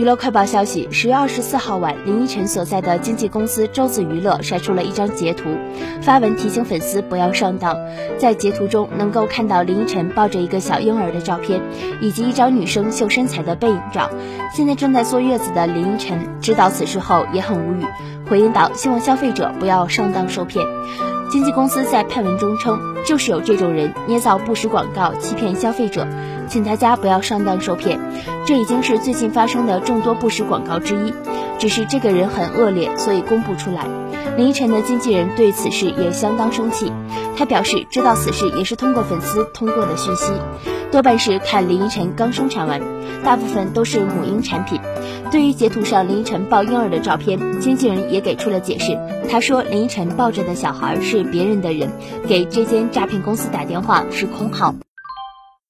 娱乐快报消息：十月二十四号晚，林依晨所在的经纪公司周子娱乐晒出了一张截图，发文提醒粉丝不要上当。在截图中，能够看到林依晨抱着一个小婴儿的照片，以及一张女生秀身材的背影照。现在正在坐月子的林依晨知道此事后也很无语，回应道：“希望消费者不要上当受骗。”经纪公司在配文中称，就是有这种人捏造不实广告欺骗消费者，请大家不要上当受骗。这已经是最近发生的众多不实广告之一，只是这个人很恶劣，所以公布出来。林依晨的经纪人对此事也相当生气，他表示知道此事也是通过粉丝通过的讯息，多半是看林依晨刚生产完，大部分都是母婴产品。对于截图上林依晨抱婴儿的照片，经纪人也给出了解释。他说，林依晨抱着的小孩是别人的人，给这间诈骗公司打电话是空号。